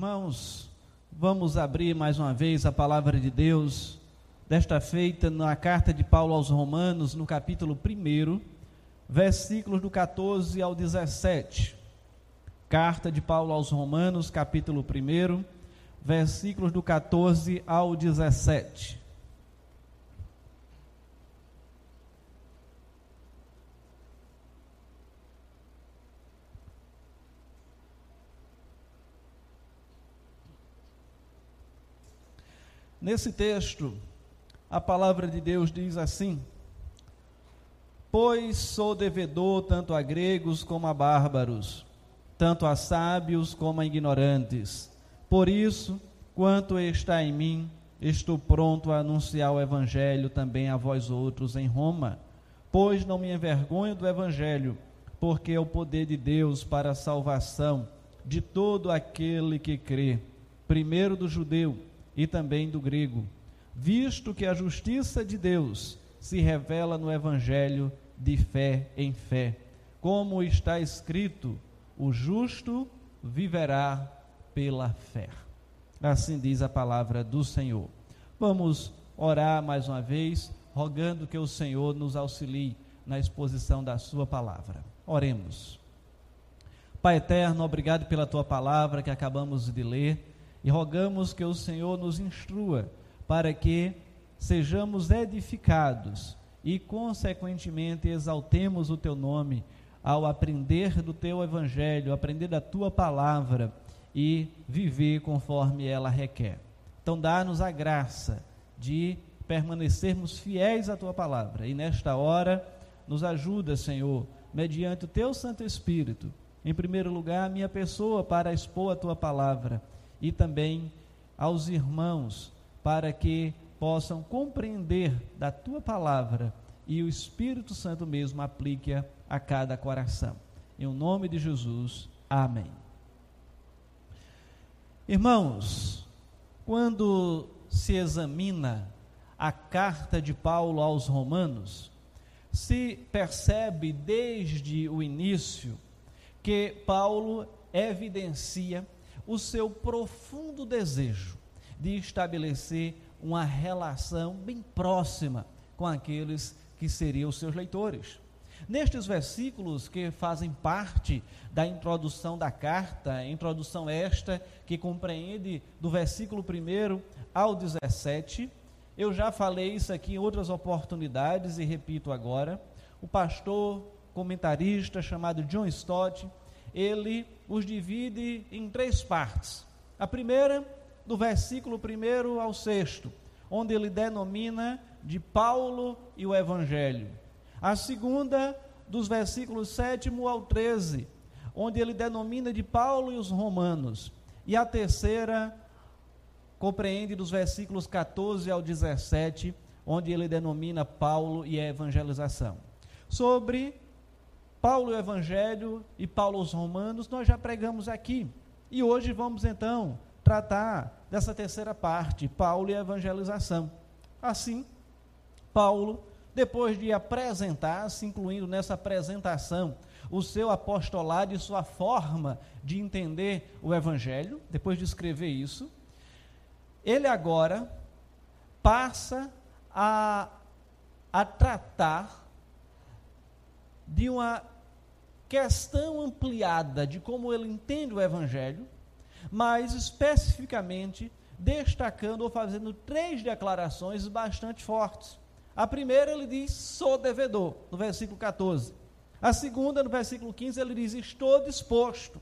Irmãos, vamos abrir mais uma vez a palavra de Deus, desta feita na carta de Paulo aos Romanos, no capítulo 1, versículos do 14 ao 17. Carta de Paulo aos Romanos, capítulo 1, versículos do 14 ao 17. Nesse texto, a palavra de Deus diz assim: Pois sou devedor tanto a gregos como a bárbaros, tanto a sábios como a ignorantes. Por isso, quanto está em mim, estou pronto a anunciar o evangelho também a vós outros em Roma, pois não me envergonho do evangelho, porque é o poder de Deus para a salvação de todo aquele que crê, primeiro do judeu e também do grego, visto que a justiça de Deus se revela no Evangelho de fé em fé, como está escrito: o justo viverá pela fé. Assim diz a palavra do Senhor. Vamos orar mais uma vez, rogando que o Senhor nos auxilie na exposição da Sua palavra. Oremos. Pai eterno, obrigado pela tua palavra que acabamos de ler e rogamos que o Senhor nos instrua para que sejamos edificados e, consequentemente, exaltemos o teu nome ao aprender do teu evangelho, aprender da tua palavra e viver conforme ela requer. Então, dá-nos a graça de permanecermos fiéis à tua palavra e, nesta hora, nos ajuda, Senhor, mediante o teu Santo Espírito, em primeiro lugar, a minha pessoa para expor a tua palavra e também aos irmãos, para que possam compreender da tua palavra e o Espírito Santo mesmo aplique-a a cada coração. Em nome de Jesus, amém. Irmãos, quando se examina a carta de Paulo aos Romanos, se percebe desde o início que Paulo evidencia o seu profundo desejo de estabelecer uma relação bem próxima com aqueles que seriam seus leitores. Nestes versículos que fazem parte da introdução da carta, introdução esta que compreende do versículo 1 ao 17, eu já falei isso aqui em outras oportunidades e repito agora. O pastor comentarista chamado John Stott, ele os divide em três partes. A primeira, do versículo 1 ao 6, onde ele denomina de Paulo e o Evangelho. A segunda, dos versículos 7 ao 13, onde ele denomina de Paulo e os Romanos. E a terceira, compreende dos versículos 14 ao 17, onde ele denomina Paulo e a evangelização. Sobre Paulo o Evangelho e Paulo os Romanos, nós já pregamos aqui. E hoje vamos então tratar dessa terceira parte, Paulo e evangelização. Assim, Paulo, depois de apresentar-se, incluindo nessa apresentação, o seu apostolado e sua forma de entender o Evangelho, depois de escrever isso, ele agora passa a, a tratar de uma questão ampliada de como ele entende o Evangelho, mas especificamente destacando ou fazendo três declarações bastante fortes. A primeira ele diz: sou devedor, no versículo 14. A segunda, no versículo 15, ele diz: estou disposto.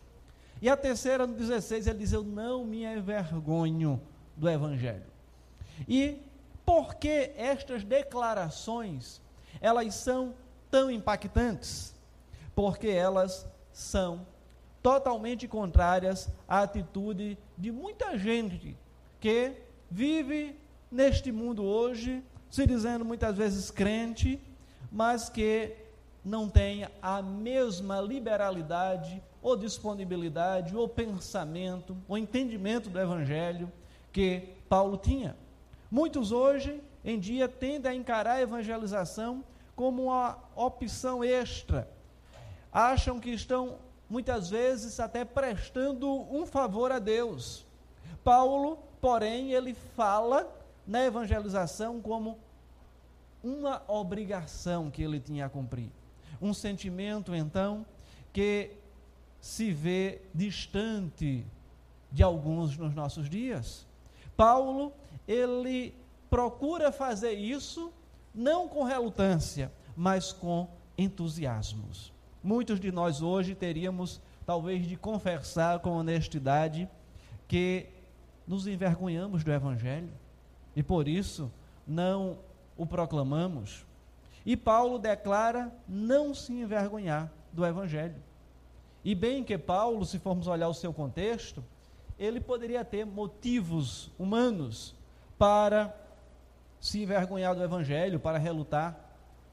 E a terceira, no 16, ele diz: eu não me envergonho do Evangelho. E por que estas declarações, elas são tão impactantes? Porque elas são totalmente contrárias à atitude de muita gente que vive neste mundo hoje, se dizendo muitas vezes crente, mas que não tem a mesma liberalidade ou disponibilidade ou pensamento ou entendimento do evangelho que Paulo tinha. Muitos hoje em dia tendem a encarar a evangelização como uma opção extra. Acham que estão, muitas vezes, até prestando um favor a Deus, Paulo, porém, ele fala na evangelização como uma obrigação que ele tinha a cumprir. Um sentimento, então, que se vê distante de alguns nos nossos dias. Paulo, ele procura fazer isso não com relutância, mas com entusiasmos. Muitos de nós hoje teríamos talvez de confessar com honestidade que nos envergonhamos do evangelho e por isso não o proclamamos. E Paulo declara não se envergonhar do evangelho. E bem que Paulo, se formos olhar o seu contexto, ele poderia ter motivos humanos para se envergonhar do Evangelho, para relutar.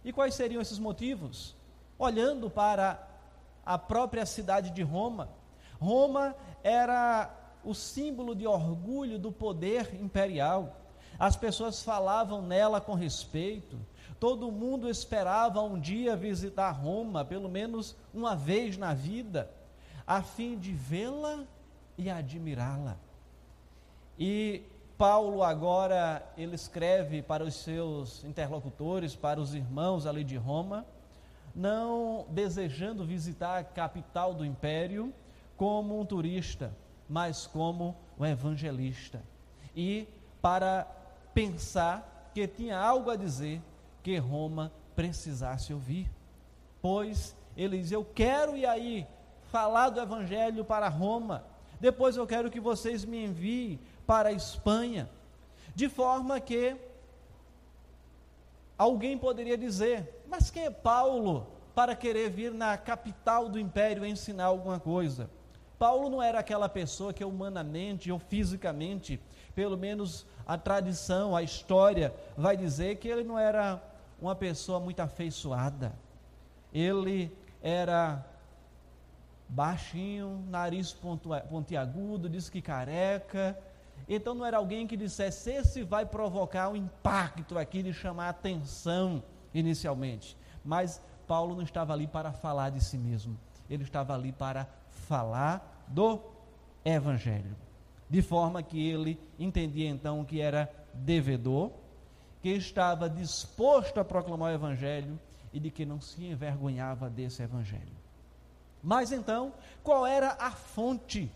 E quais seriam esses motivos? Olhando para a própria cidade de Roma, Roma era o símbolo de orgulho do poder imperial. As pessoas falavam nela com respeito. Todo mundo esperava um dia visitar Roma, pelo menos uma vez na vida, a fim de vê-la e admirá-la. E Paulo agora ele escreve para os seus interlocutores, para os irmãos ali de Roma, não desejando visitar a capital do império como um turista, mas como um evangelista. E para pensar que tinha algo a dizer que Roma precisasse ouvir. Pois ele diz: Eu quero ir aí falar do evangelho para Roma depois eu quero que vocês me enviem para a Espanha. De forma que alguém poderia dizer: Mas quem é Paulo para querer vir na capital do império ensinar alguma coisa? Paulo não era aquela pessoa que humanamente ou fisicamente, pelo menos a tradição, a história vai dizer que ele não era uma pessoa muito afeiçoada. Ele era baixinho, nariz pontiagudo, disse que careca. Então não era alguém que dissesse, esse vai provocar um impacto aqui de chamar atenção inicialmente. Mas Paulo não estava ali para falar de si mesmo, ele estava ali para falar do Evangelho. De forma que ele entendia então que era devedor, que estava disposto a proclamar o Evangelho e de que não se envergonhava desse Evangelho. Mas então, qual era a fonte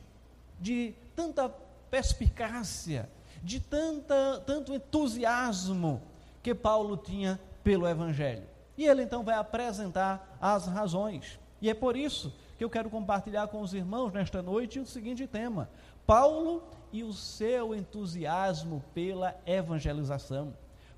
de tanta perspicácia, de tanta, tanto entusiasmo que Paulo tinha pelo Evangelho? E ele então vai apresentar as razões. E é por isso que eu quero compartilhar com os irmãos nesta noite o seguinte tema: Paulo e o seu entusiasmo pela evangelização.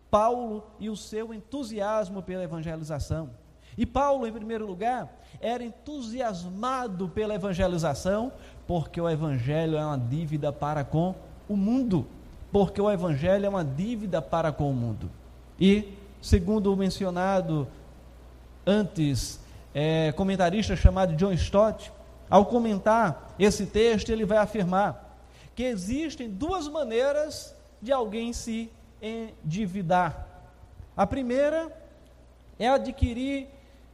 Paulo e o seu entusiasmo pela evangelização. E Paulo, em primeiro lugar, era entusiasmado pela evangelização, porque o evangelho é uma dívida para com o mundo. Porque o evangelho é uma dívida para com o mundo. E, segundo o mencionado antes, é, comentarista chamado John Stott, ao comentar esse texto, ele vai afirmar que existem duas maneiras de alguém se endividar. A primeira é adquirir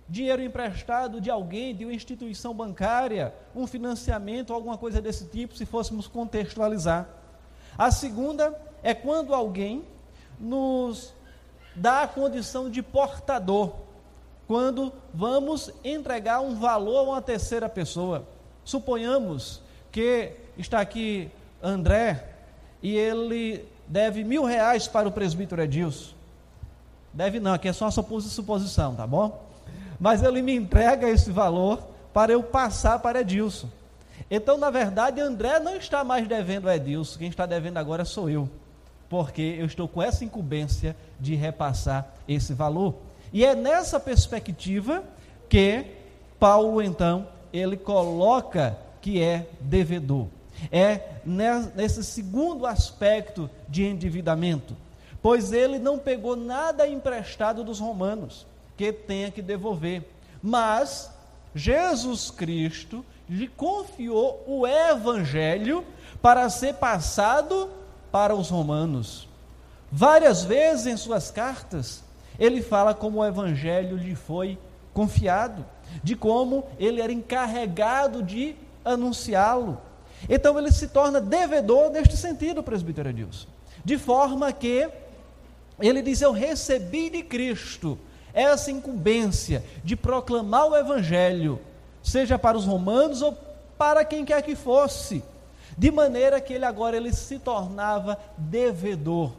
dinheiro emprestado de alguém, de uma instituição bancária, um financiamento, alguma coisa desse tipo, se fôssemos contextualizar. A segunda é quando alguém nos dá a condição de portador, quando vamos entregar um valor a uma terceira pessoa. Suponhamos que está aqui André e ele deve mil reais para o presbítero Edilson. Deve não, aqui é só uma suposição, tá bom? Mas ele me entrega esse valor para eu passar para Edilson. Então, na verdade, André não está mais devendo a Edilson, quem está devendo agora sou eu, porque eu estou com essa incumbência de repassar esse valor. E é nessa perspectiva que Paulo, então, ele coloca que é devedor. É nesse segundo aspecto de endividamento, pois ele não pegou nada emprestado dos romanos que tenha que devolver. Mas Jesus Cristo lhe confiou o evangelho para ser passado para os romanos. Várias vezes em suas cartas, ele fala como o evangelho lhe foi confiado, de como ele era encarregado de anunciá-lo. Então ele se torna devedor neste sentido, presbítero Edilson. De forma que ele diz: Eu recebi de Cristo essa incumbência de proclamar o Evangelho, seja para os romanos ou para quem quer que fosse, de maneira que ele agora ele se tornava devedor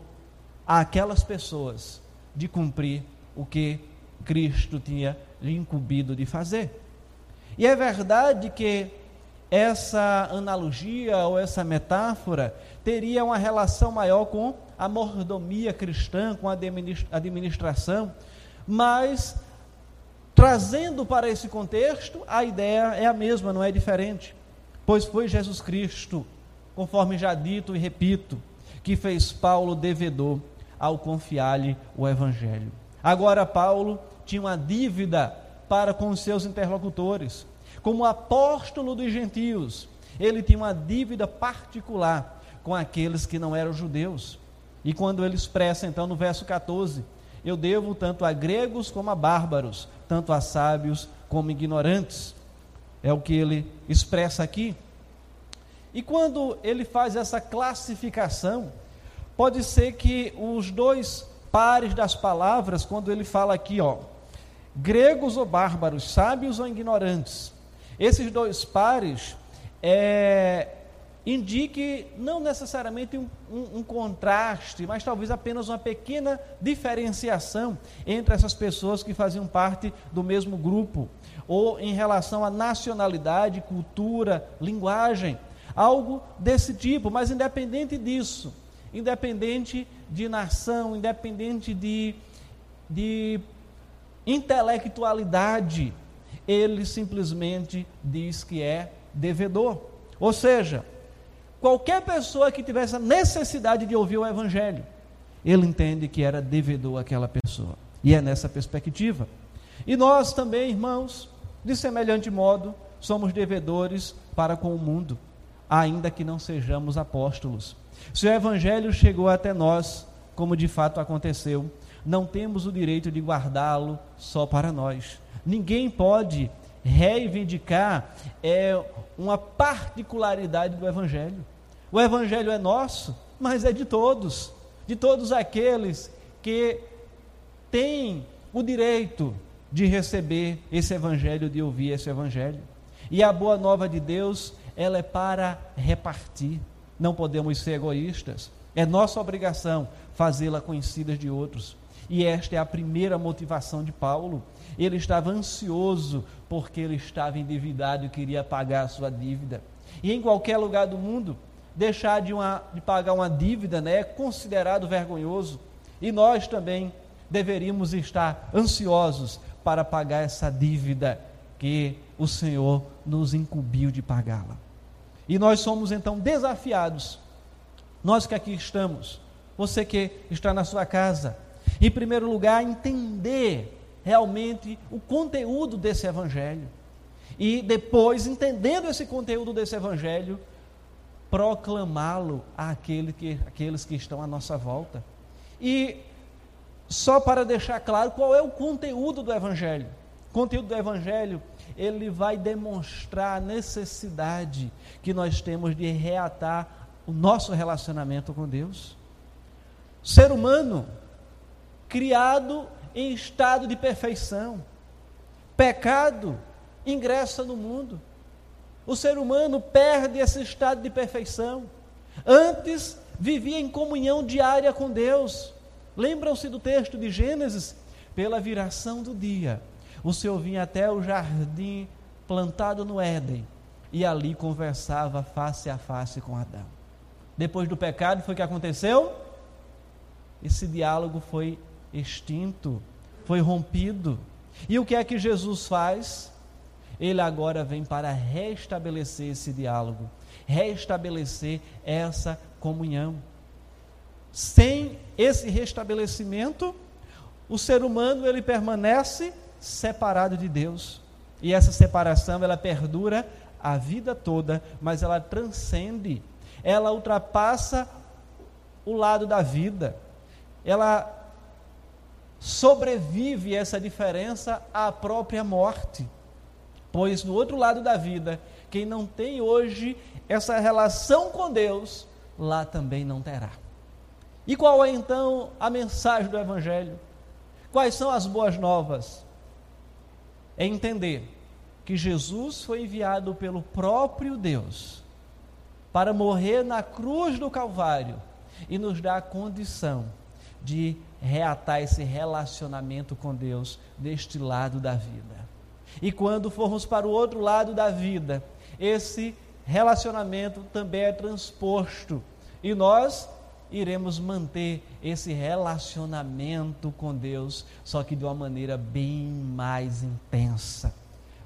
àquelas pessoas de cumprir o que Cristo tinha lhe incumbido de fazer. E é verdade que essa analogia ou essa metáfora teria uma relação maior com a mordomia cristã, com a administração, mas trazendo para esse contexto, a ideia é a mesma, não é diferente. Pois foi Jesus Cristo, conforme já dito e repito, que fez Paulo devedor ao confiar-lhe o Evangelho. Agora, Paulo tinha uma dívida para com os seus interlocutores. Como apóstolo dos gentios, ele tinha uma dívida particular com aqueles que não eram judeus. E quando ele expressa, então, no verso 14: Eu devo tanto a gregos como a bárbaros, tanto a sábios como ignorantes. É o que ele expressa aqui. E quando ele faz essa classificação, pode ser que os dois pares das palavras, quando ele fala aqui, ó, gregos ou bárbaros, sábios ou ignorantes, esses dois pares é, indique não necessariamente um, um, um, contraste, mas talvez apenas uma pequena diferenciação entre essas pessoas que faziam parte do mesmo grupo, ou em relação à nacionalidade, cultura, linguagem, algo desse tipo, mas independente disso, independente de nação, independente de, de intelectualidade, ele simplesmente diz que é devedor. Ou seja, qualquer pessoa que tivesse a necessidade de ouvir o Evangelho, ele entende que era devedor àquela pessoa. E é nessa perspectiva. E nós também, irmãos, de semelhante modo, somos devedores para com o mundo, ainda que não sejamos apóstolos. Se o Evangelho chegou até nós, como de fato aconteceu, não temos o direito de guardá-lo só para nós. Ninguém pode reivindicar é, uma particularidade do Evangelho. O Evangelho é nosso, mas é de todos, de todos aqueles que têm o direito de receber esse Evangelho, de ouvir esse Evangelho. E a boa nova de Deus, ela é para repartir. Não podemos ser egoístas. É nossa obrigação fazê-la conhecida de outros. E esta é a primeira motivação de Paulo. Ele estava ansioso porque ele estava endividado e queria pagar a sua dívida. E em qualquer lugar do mundo, deixar de, uma, de pagar uma dívida né, é considerado vergonhoso. E nós também deveríamos estar ansiosos para pagar essa dívida que o Senhor nos incumbiu de pagá-la. E nós somos então desafiados, nós que aqui estamos, você que está na sua casa, em primeiro lugar, entender realmente o conteúdo desse evangelho. E depois, entendendo esse conteúdo desse evangelho, proclamá-lo àquele que, àqueles que estão à nossa volta. E só para deixar claro qual é o conteúdo do evangelho. O conteúdo do evangelho, ele vai demonstrar a necessidade que nós temos de reatar o nosso relacionamento com Deus. Ser humano criado em estado de perfeição. Pecado ingressa no mundo. O ser humano perde esse estado de perfeição. Antes vivia em comunhão diária com Deus. Lembram-se do texto de Gênesis? Pela viração do dia, o Senhor vinha até o jardim plantado no Éden e ali conversava face a face com Adão. Depois do pecado, foi o que aconteceu? Esse diálogo foi extinto, foi rompido. E o que é que Jesus faz? Ele agora vem para restabelecer esse diálogo, restabelecer essa comunhão. Sem esse restabelecimento, o ser humano ele permanece separado de Deus. E essa separação ela perdura a vida toda, mas ela transcende, ela ultrapassa o lado da vida. Ela sobrevive essa diferença à própria morte. Pois no outro lado da vida, Quem não tem hoje essa relação com Deus, lá também não terá. E qual é então a mensagem do Evangelho? Quais são as boas novas? É entender que Jesus foi enviado pelo próprio Deus para morrer na cruz do Calvário e nos dar a condição de reatar esse relacionamento com Deus deste lado da vida. E quando formos para o outro lado da vida, esse relacionamento também é transposto e nós iremos manter esse relacionamento com Deus, só que de uma maneira bem mais intensa,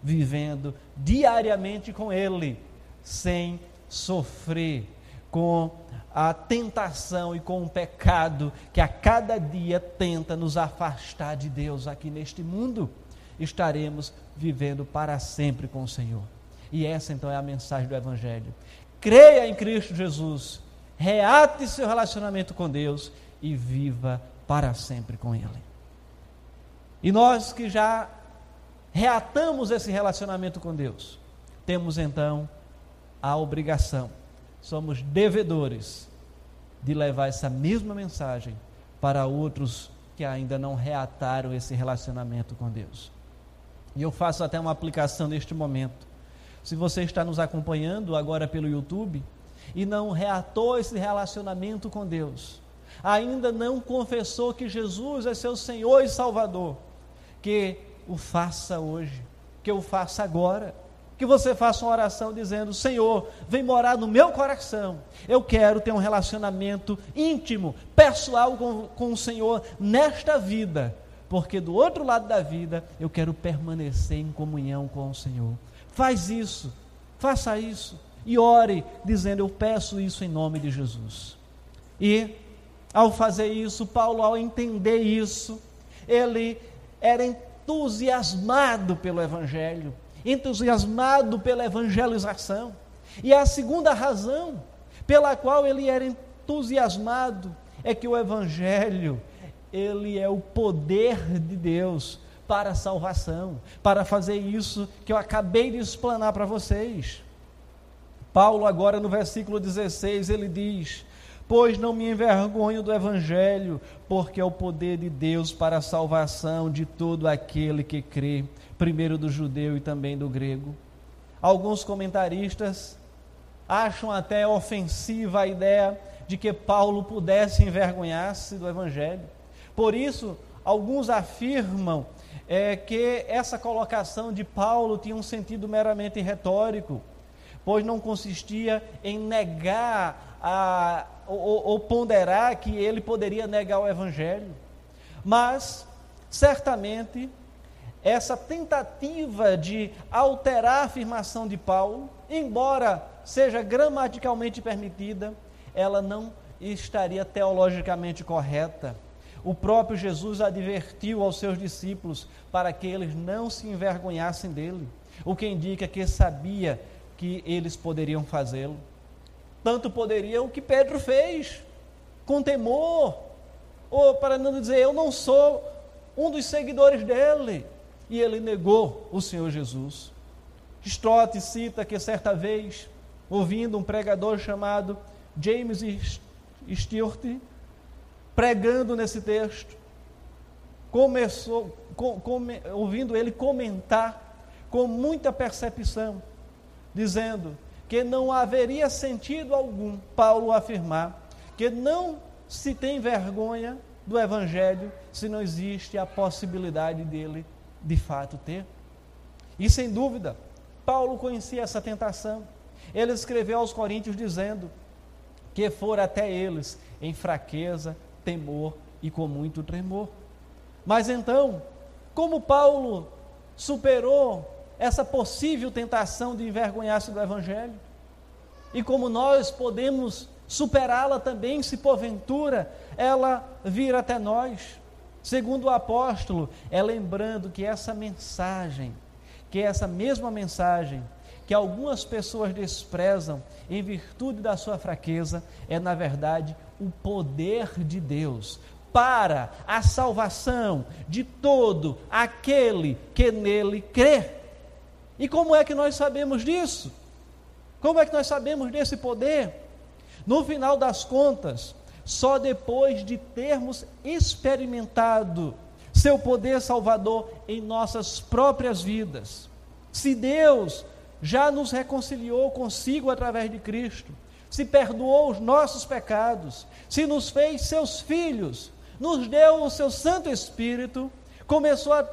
vivendo diariamente com Ele, sem sofrer com a tentação e com o pecado que a cada dia tenta nos afastar de Deus aqui neste mundo, estaremos vivendo para sempre com o Senhor. E essa então é a mensagem do Evangelho. Creia em Cristo Jesus, reate seu relacionamento com Deus e viva para sempre com Ele. E nós que já reatamos esse relacionamento com Deus, temos então a obrigação somos devedores de levar essa mesma mensagem para outros que ainda não reataram esse relacionamento com Deus. E eu faço até uma aplicação neste momento. Se você está nos acompanhando agora pelo YouTube e não reatou esse relacionamento com Deus, ainda não confessou que Jesus é seu Senhor e Salvador, que o faça hoje, que o faça agora que você faça uma oração dizendo: Senhor, vem morar no meu coração. Eu quero ter um relacionamento íntimo, pessoal com, com o Senhor nesta vida, porque do outro lado da vida eu quero permanecer em comunhão com o Senhor. Faz isso, faça isso e ore dizendo: Eu peço isso em nome de Jesus. E ao fazer isso, Paulo, ao entender isso, ele era entusiasmado pelo Evangelho entusiasmado pela evangelização. E a segunda razão pela qual ele era entusiasmado é que o evangelho, ele é o poder de Deus para a salvação, para fazer isso que eu acabei de explanar para vocês. Paulo agora no versículo 16, ele diz: Pois não me envergonho do evangelho, porque é o poder de Deus para a salvação de todo aquele que crê primeiro do judeu e também do grego. Alguns comentaristas acham até ofensiva a ideia de que Paulo pudesse envergonhar-se do Evangelho. Por isso, alguns afirmam é, que essa colocação de Paulo tinha um sentido meramente retórico, pois não consistia em negar a, ou, ou ponderar que ele poderia negar o Evangelho. Mas, certamente, essa tentativa de alterar a afirmação de Paulo, embora seja gramaticalmente permitida, ela não estaria teologicamente correta. O próprio Jesus advertiu aos seus discípulos para que eles não se envergonhassem dele, o que indica que sabia que eles poderiam fazê-lo. Tanto poderiam que Pedro fez, com temor, ou para não dizer, eu não sou um dos seguidores dele e ele negou o Senhor Jesus. Stott cita que certa vez, ouvindo um pregador chamado James Stewart, pregando nesse texto, começou, com, com, ouvindo ele comentar com muita percepção, dizendo que não haveria sentido algum Paulo afirmar que não se tem vergonha do Evangelho se não existe a possibilidade dele de fato ter. E sem dúvida, Paulo conhecia essa tentação. Ele escreveu aos Coríntios dizendo que fora até eles em fraqueza, temor e com muito tremor. Mas então, como Paulo superou essa possível tentação de envergonhar-se do Evangelho? E como nós podemos superá-la também, se porventura ela vir até nós? Segundo o apóstolo, é lembrando que essa mensagem, que essa mesma mensagem que algumas pessoas desprezam em virtude da sua fraqueza, é na verdade o poder de Deus para a salvação de todo aquele que nele crê. E como é que nós sabemos disso? Como é que nós sabemos desse poder? No final das contas, só depois de termos experimentado seu poder salvador em nossas próprias vidas. Se Deus já nos reconciliou consigo através de Cristo, se perdoou os nossos pecados, se nos fez seus filhos, nos deu o seu Santo Espírito, começou a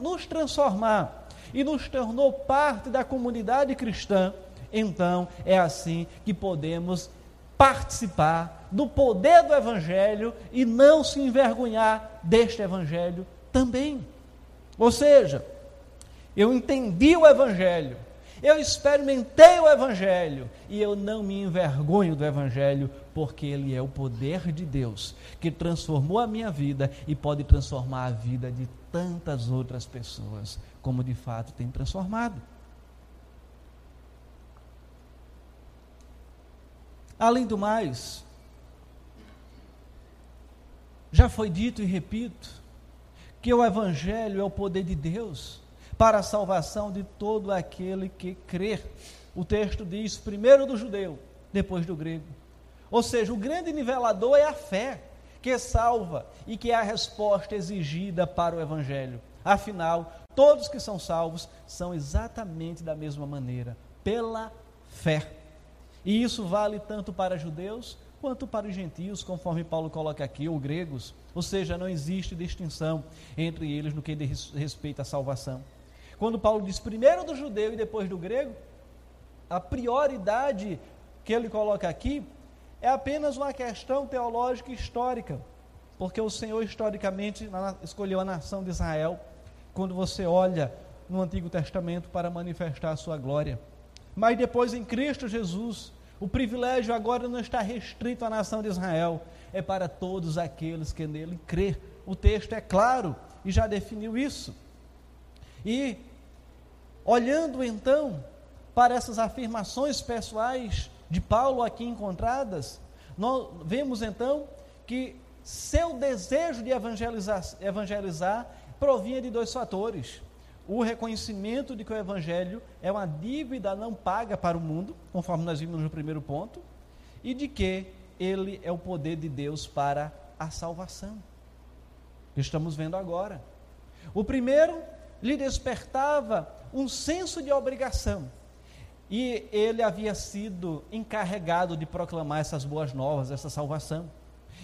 nos transformar e nos tornou parte da comunidade cristã, então é assim que podemos participar do poder do Evangelho e não se envergonhar deste Evangelho também. Ou seja, eu entendi o Evangelho, eu experimentei o Evangelho e eu não me envergonho do Evangelho, porque ele é o poder de Deus que transformou a minha vida e pode transformar a vida de tantas outras pessoas, como de fato tem transformado. Além do mais, já foi dito e repito, que o Evangelho é o poder de Deus para a salvação de todo aquele que crer. O texto diz: primeiro do judeu, depois do grego. Ou seja, o grande nivelador é a fé que salva e que é a resposta exigida para o Evangelho. Afinal, todos que são salvos são exatamente da mesma maneira, pela fé. E isso vale tanto para judeus quanto para os gentios, conforme Paulo coloca aqui, ou gregos. Ou seja, não existe distinção entre eles no que diz respeito à salvação. Quando Paulo diz primeiro do judeu e depois do grego, a prioridade que ele coloca aqui é apenas uma questão teológica e histórica, porque o Senhor historicamente escolheu a nação de Israel quando você olha no Antigo Testamento para manifestar a sua glória. Mas depois em Cristo Jesus, o privilégio agora não está restrito à nação de Israel, é para todos aqueles que nele crê. O texto é claro e já definiu isso. E olhando então para essas afirmações pessoais de Paulo aqui encontradas, nós vemos então que seu desejo de evangelizar, evangelizar provinha de dois fatores o reconhecimento de que o Evangelho é uma dívida não paga para o mundo, conforme nós vimos no primeiro ponto, e de que ele é o poder de Deus para a salvação. Estamos vendo agora. O primeiro lhe despertava um senso de obrigação. E ele havia sido encarregado de proclamar essas boas novas, essa salvação.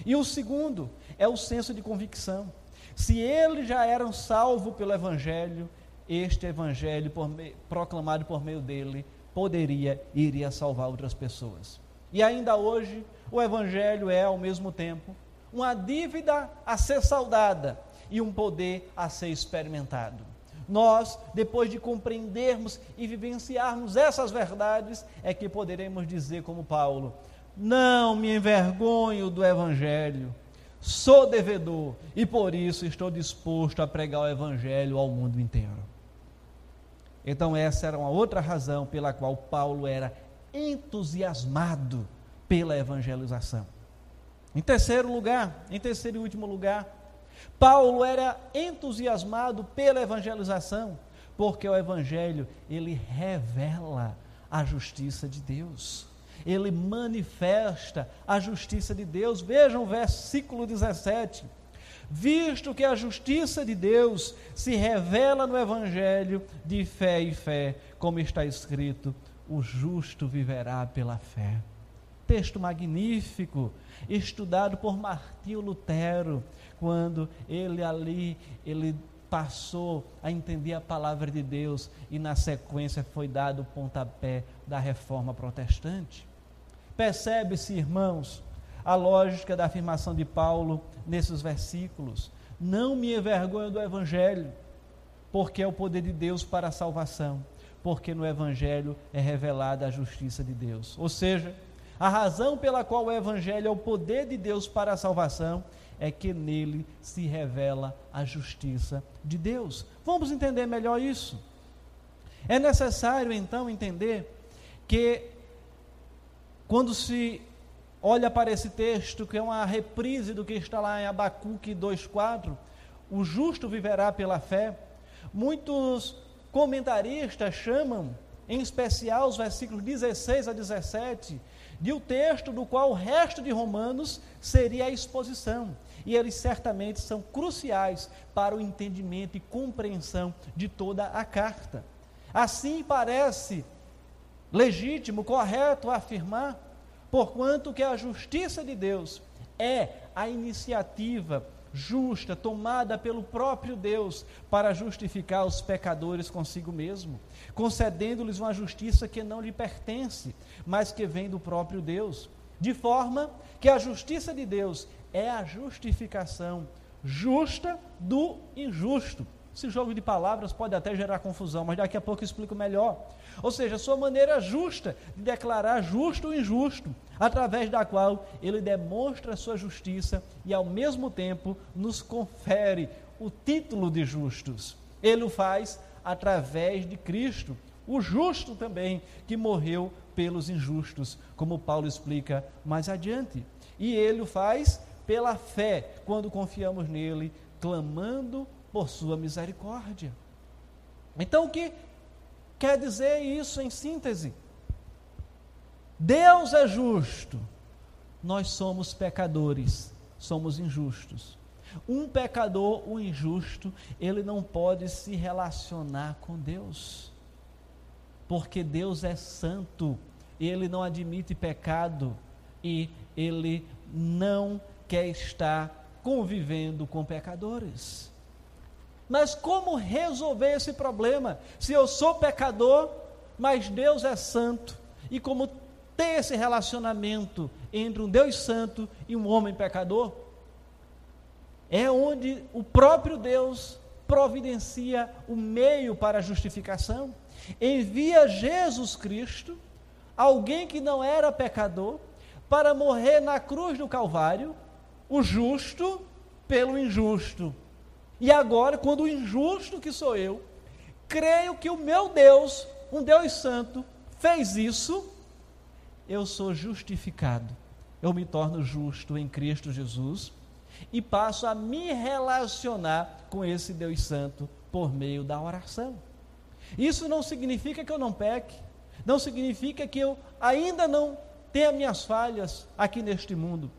E o segundo é o senso de convicção. Se ele já era salvo pelo Evangelho, este evangelho por proclamado por meio dele poderia e iria salvar outras pessoas. E ainda hoje, o evangelho é ao mesmo tempo uma dívida a ser saudada e um poder a ser experimentado. Nós, depois de compreendermos e vivenciarmos essas verdades, é que poderemos dizer, como Paulo: Não me envergonho do Evangelho, sou devedor e por isso estou disposto a pregar o Evangelho ao mundo inteiro. Então, essa era uma outra razão pela qual Paulo era entusiasmado pela evangelização. Em terceiro lugar, em terceiro e último lugar, Paulo era entusiasmado pela evangelização, porque o evangelho ele revela a justiça de Deus. Ele manifesta a justiça de Deus. Vejam o versículo 17 visto que a justiça de Deus se revela no Evangelho de fé e fé, como está escrito: o justo viverá pela fé. Texto magnífico, estudado por Martinho Lutero, quando ele ali, ele passou a entender a palavra de Deus e na sequência foi dado o pontapé da reforma protestante. Percebe-se, irmãos, a lógica da afirmação de Paulo nesses versículos. Não me envergonho do Evangelho, porque é o poder de Deus para a salvação, porque no Evangelho é revelada a justiça de Deus. Ou seja, a razão pela qual o Evangelho é o poder de Deus para a salvação é que nele se revela a justiça de Deus. Vamos entender melhor isso. É necessário então entender que quando se olha para esse texto, que é uma reprise do que está lá em Abacuque 2,4, o justo viverá pela fé. Muitos comentaristas chamam em especial os versículos 16 a 17, de o um texto do qual o resto de Romanos seria a exposição. E eles certamente são cruciais para o entendimento e compreensão de toda a carta. Assim parece legítimo, correto afirmar, porquanto que a justiça de Deus é a iniciativa justa tomada pelo próprio Deus para justificar os pecadores consigo mesmo, concedendo-lhes uma justiça que não lhe pertence, mas que vem do próprio Deus, de forma que a justiça de Deus é a justificação justa do injusto. Esse jogo de palavras pode até gerar confusão, mas daqui a pouco eu explico melhor. Ou seja, a sua maneira justa de declarar justo o injusto, através da qual ele demonstra a sua justiça e ao mesmo tempo nos confere o título de justos. Ele o faz através de Cristo, o justo também, que morreu pelos injustos, como Paulo explica mais adiante. E ele o faz pela fé, quando confiamos nele, clamando por sua misericórdia. Então, o que quer dizer isso em síntese? Deus é justo, nós somos pecadores, somos injustos. Um pecador, um injusto, ele não pode se relacionar com Deus, porque Deus é santo, ele não admite pecado e ele não quer estar convivendo com pecadores. Mas como resolver esse problema? Se eu sou pecador, mas Deus é santo, e como ter esse relacionamento entre um Deus santo e um homem pecador? É onde o próprio Deus providencia o meio para a justificação. Envia Jesus Cristo, alguém que não era pecador, para morrer na cruz do Calvário, o justo pelo injusto e agora, quando o injusto que sou eu, creio que o meu Deus, um Deus santo, fez isso, eu sou justificado. Eu me torno justo em Cristo Jesus e passo a me relacionar com esse Deus santo por meio da oração. Isso não significa que eu não peque, não significa que eu ainda não tenha minhas falhas aqui neste mundo,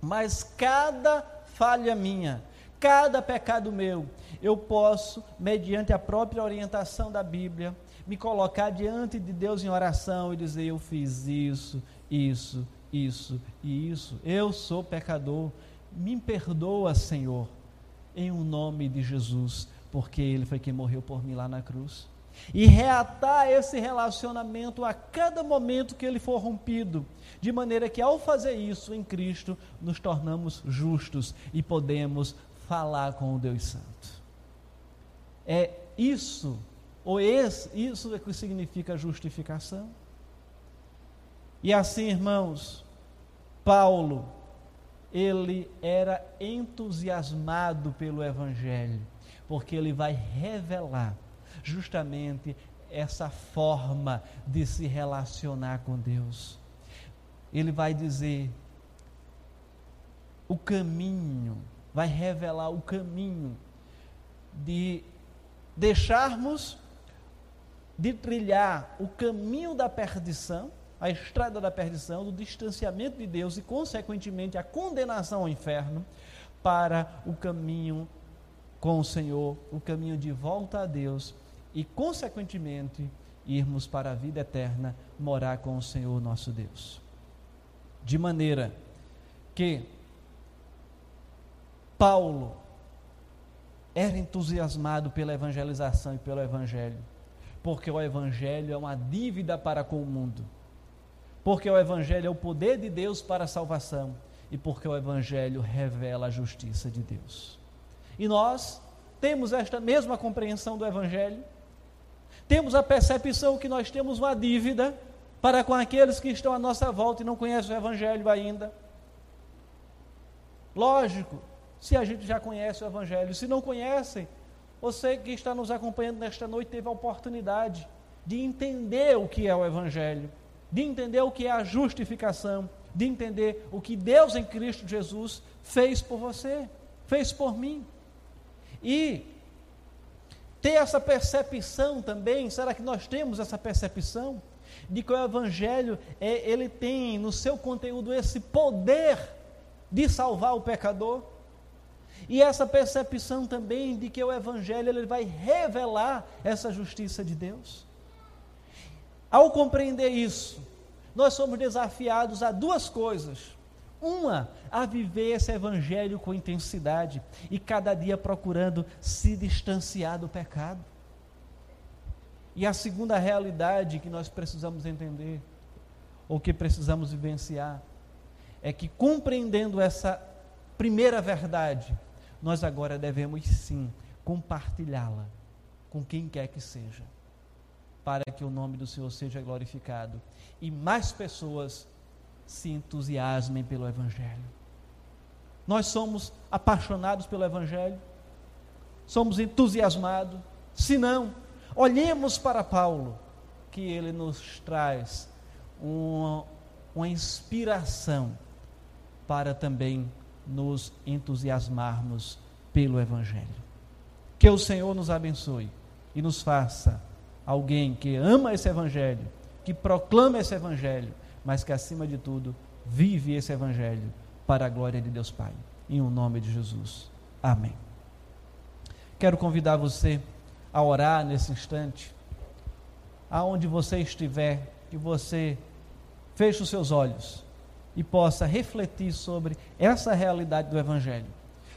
mas cada falha minha, cada pecado meu, eu posso, mediante a própria orientação da Bíblia, me colocar diante de Deus em oração e dizer: Eu fiz isso, isso, isso e isso. Eu sou pecador. Me perdoa, Senhor, em o um nome de Jesus, porque Ele foi quem morreu por mim lá na cruz. E reatar esse relacionamento a cada momento que ele for rompido, de maneira que ao fazer isso em Cristo, nos tornamos justos e podemos falar com o Deus Santo. É isso, ou esse, isso é que significa justificação. E assim, irmãos, Paulo, ele era entusiasmado pelo Evangelho, porque ele vai revelar justamente essa forma de se relacionar com Deus. Ele vai dizer o caminho vai revelar o caminho de deixarmos de trilhar o caminho da perdição, a estrada da perdição, do distanciamento de Deus e, consequentemente, a condenação ao inferno, para o caminho com o Senhor, o caminho de volta a Deus e, consequentemente, irmos para a vida eterna, morar com o Senhor nosso Deus. De maneira que Paulo era entusiasmado pela evangelização e pelo evangelho, porque o evangelho é uma dívida para com o mundo. Porque o evangelho é o poder de Deus para a salvação e porque o evangelho revela a justiça de Deus. E nós temos esta mesma compreensão do evangelho, temos a percepção que nós temos uma dívida para com aqueles que estão à nossa volta e não conhecem o evangelho ainda. Lógico, se a gente já conhece o Evangelho. Se não conhecem, você que está nos acompanhando nesta noite teve a oportunidade de entender o que é o Evangelho, de entender o que é a justificação, de entender o que Deus em Cristo Jesus fez por você, fez por mim. E ter essa percepção também, será que nós temos essa percepção de que o evangelho é, ele tem no seu conteúdo esse poder de salvar o pecador? E essa percepção também de que o evangelho ele vai revelar essa justiça de Deus? Ao compreender isso, nós somos desafiados a duas coisas. Uma, a viver esse evangelho com intensidade e cada dia procurando se distanciar do pecado. E a segunda realidade que nós precisamos entender, ou que precisamos vivenciar, é que compreendendo essa primeira verdade, nós agora devemos sim compartilhá-la com quem quer que seja, para que o nome do Senhor seja glorificado e mais pessoas se entusiasmem pelo Evangelho. Nós somos apaixonados pelo Evangelho, somos entusiasmados. Se não, olhemos para Paulo, que ele nos traz uma, uma inspiração para também nos entusiasmarmos pelo Evangelho. Que o Senhor nos abençoe e nos faça alguém que ama esse Evangelho, que proclama esse Evangelho mas que acima de tudo vive esse evangelho para a glória de Deus Pai. Em o um nome de Jesus. Amém. Quero convidar você a orar nesse instante, aonde você estiver, que você feche os seus olhos e possa refletir sobre essa realidade do evangelho.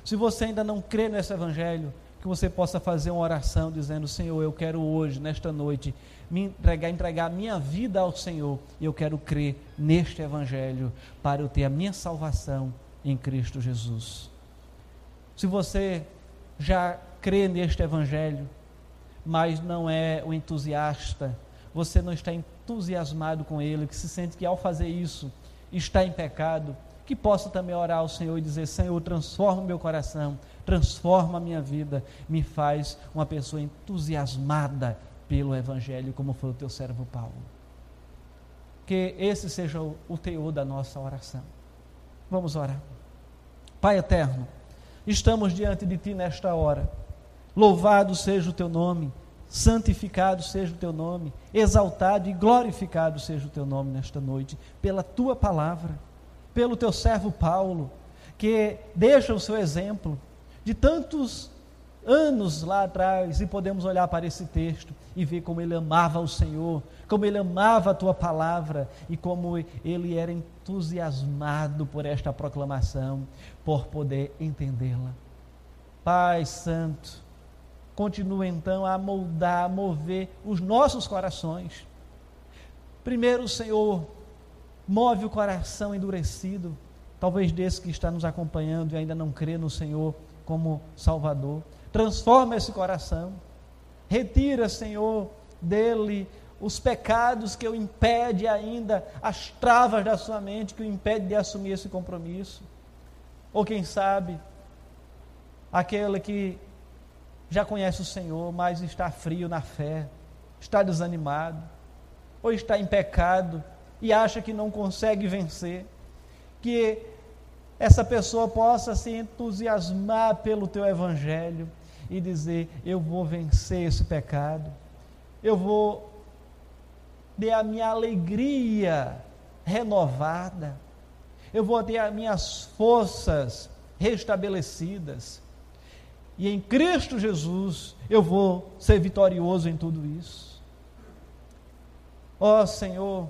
Se você ainda não crê nesse evangelho, que você possa fazer uma oração dizendo: Senhor, eu quero hoje, nesta noite, me entregar, entregar a minha vida ao Senhor, e eu quero crer neste Evangelho para eu ter a minha salvação em Cristo Jesus. Se você já crê neste Evangelho, mas não é o entusiasta, você não está entusiasmado com ele, que se sente que ao fazer isso está em pecado, que possa também orar ao Senhor e dizer: Senhor, transforma o meu coração, transforma a minha vida, me faz uma pessoa entusiasmada pelo Evangelho, como foi o teu servo Paulo. Que esse seja o, o teor da nossa oração. Vamos orar. Pai eterno, estamos diante de Ti nesta hora. Louvado seja o Teu nome, santificado seja o Teu nome, exaltado e glorificado seja o Teu nome nesta noite, pela Tua palavra, pelo Teu servo Paulo, que deixa o seu exemplo de tantos anos lá atrás e podemos olhar para esse texto e ver como ele amava o Senhor, como ele amava a tua palavra e como ele era entusiasmado por esta proclamação, por poder entendê-la. Pai Santo, continua então a moldar, a mover os nossos corações. Primeiro, Senhor move o coração endurecido, talvez desse que está nos acompanhando e ainda não crê no Senhor como Salvador transforma esse coração. Retira, Senhor, dele os pecados que o impede ainda, as travas da sua mente que o impede de assumir esse compromisso. Ou quem sabe, aquele que já conhece o Senhor, mas está frio na fé, está desanimado, ou está em pecado e acha que não consegue vencer, que essa pessoa possa se entusiasmar pelo teu evangelho e dizer: Eu vou vencer esse pecado, eu vou ter a minha alegria renovada, eu vou ter as minhas forças restabelecidas, e em Cristo Jesus eu vou ser vitorioso em tudo isso. Ó oh, Senhor,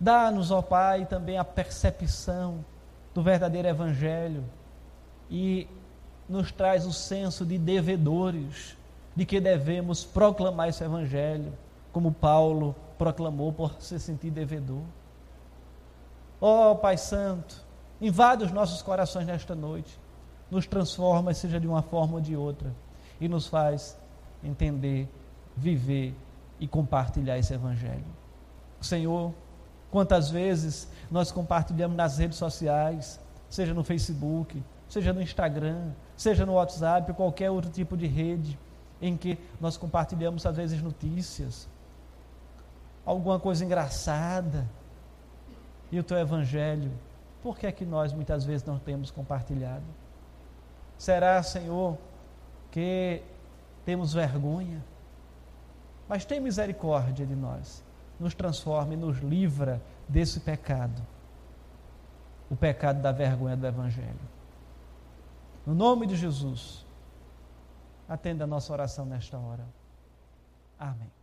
dá-nos, ó Pai, também a percepção do verdadeiro Evangelho e nos traz o senso de devedores, de que devemos proclamar esse evangelho, como Paulo proclamou por se sentir devedor. Ó oh, Pai Santo, invade os nossos corações nesta noite, nos transforma, seja de uma forma ou de outra, e nos faz entender, viver e compartilhar esse evangelho. Senhor, quantas vezes nós compartilhamos nas redes sociais, seja no Facebook, seja no Instagram, seja no WhatsApp, qualquer outro tipo de rede em que nós compartilhamos às vezes notícias, alguma coisa engraçada, e o teu evangelho, por que é que nós muitas vezes não temos compartilhado? Será, Senhor, que temos vergonha. Mas tem misericórdia de nós, nos transforma e nos livra desse pecado o pecado da vergonha do Evangelho. No nome de Jesus, atenda a nossa oração nesta hora. Amém.